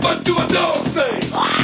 but do a no thing.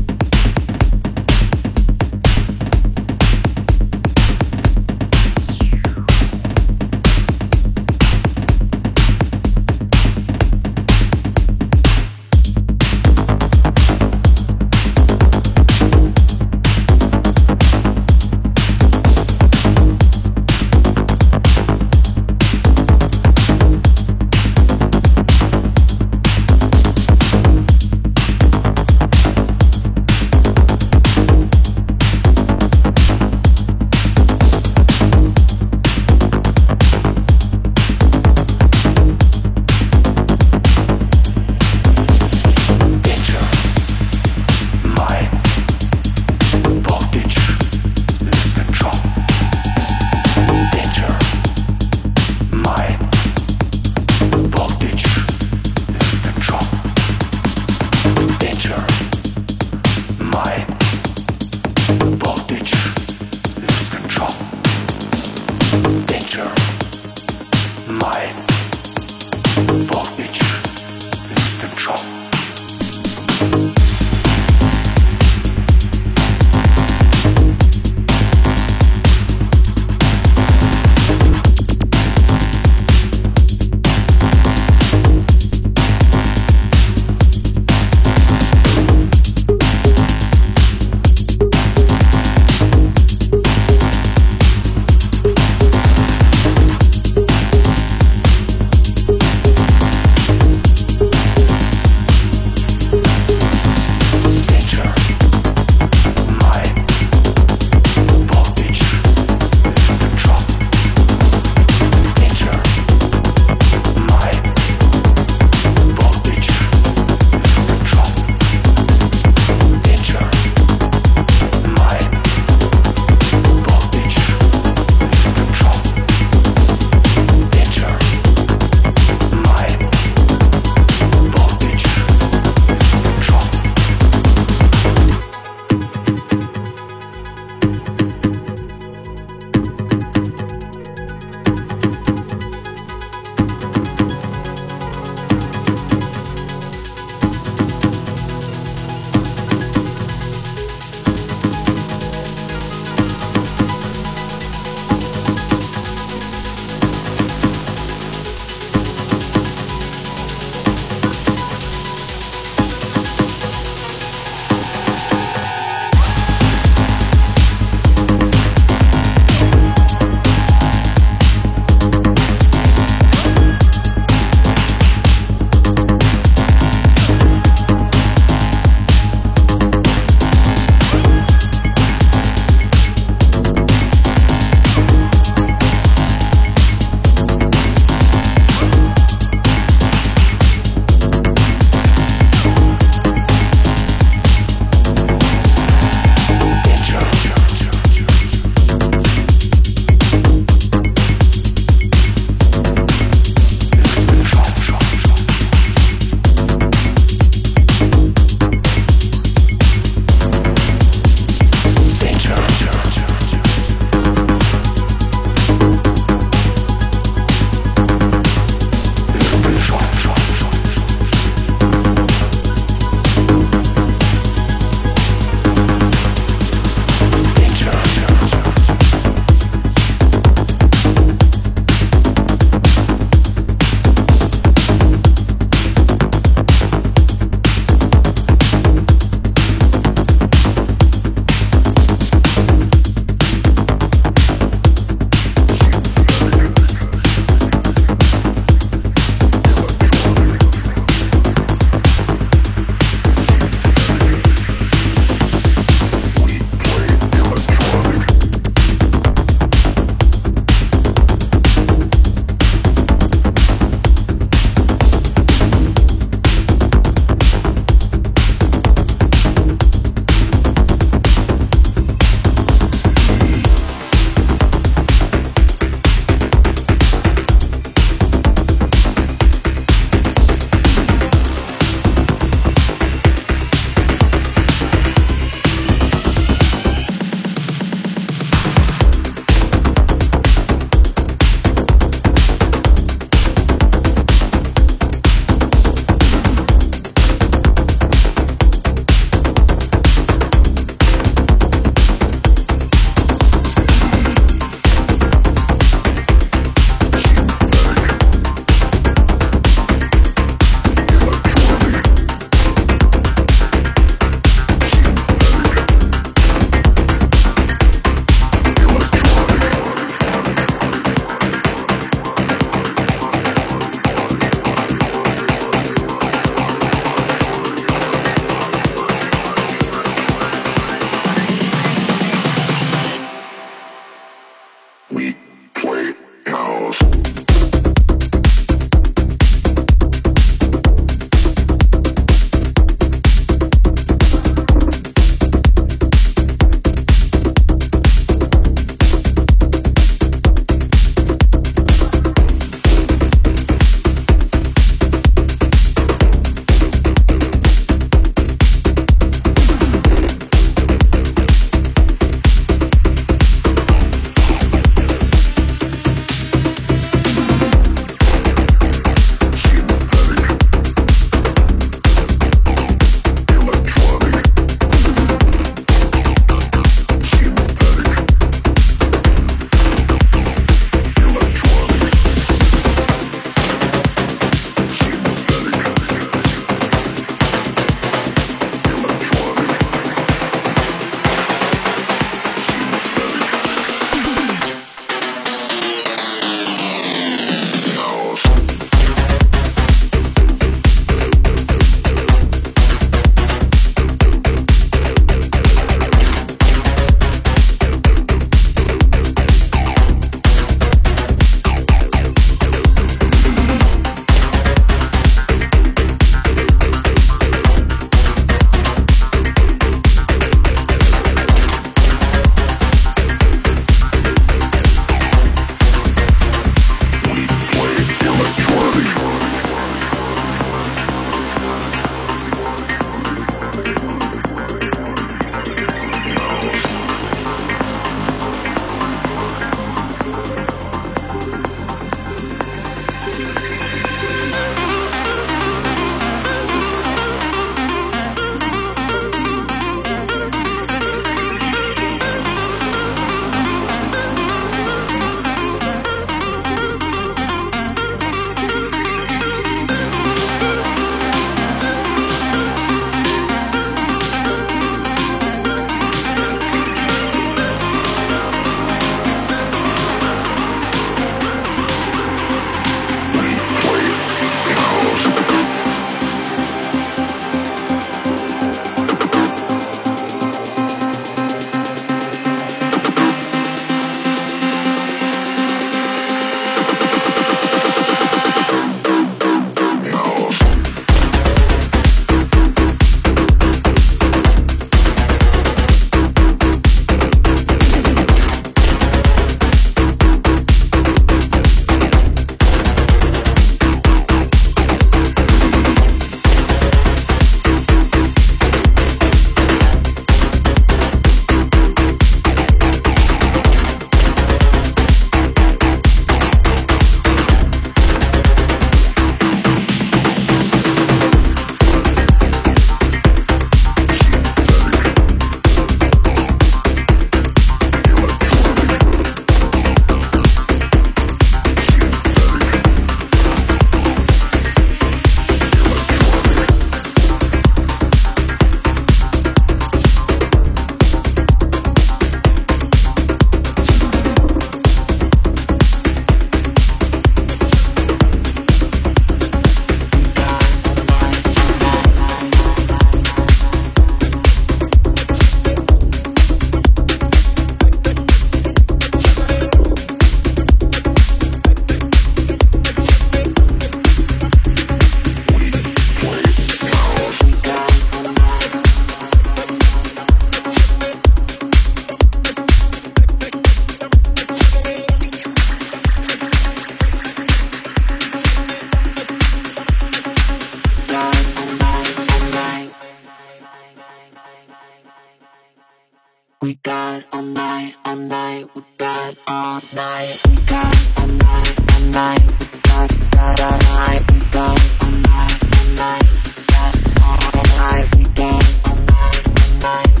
got all night, all night, we got all night. We got all night, all night, we got, got all night. We got all night, all night, we got all night. We got all night, all night.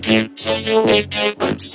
dedicated to you. in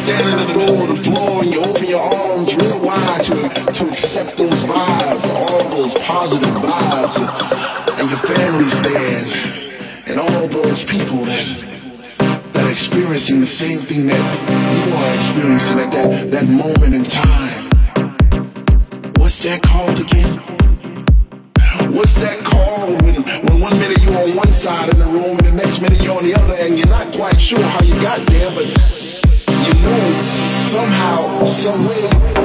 standing in the middle of the Oh floor and you open your arms those positive vibes, and, your family's there, and, and all those people that that are experiencing the same thing that you are experiencing at that, that moment in time. What's that called again? What's that called when, when one minute you're on one side of the room and the next minute you're on the other and you're not quite sure how you got there, but you know somehow, some way.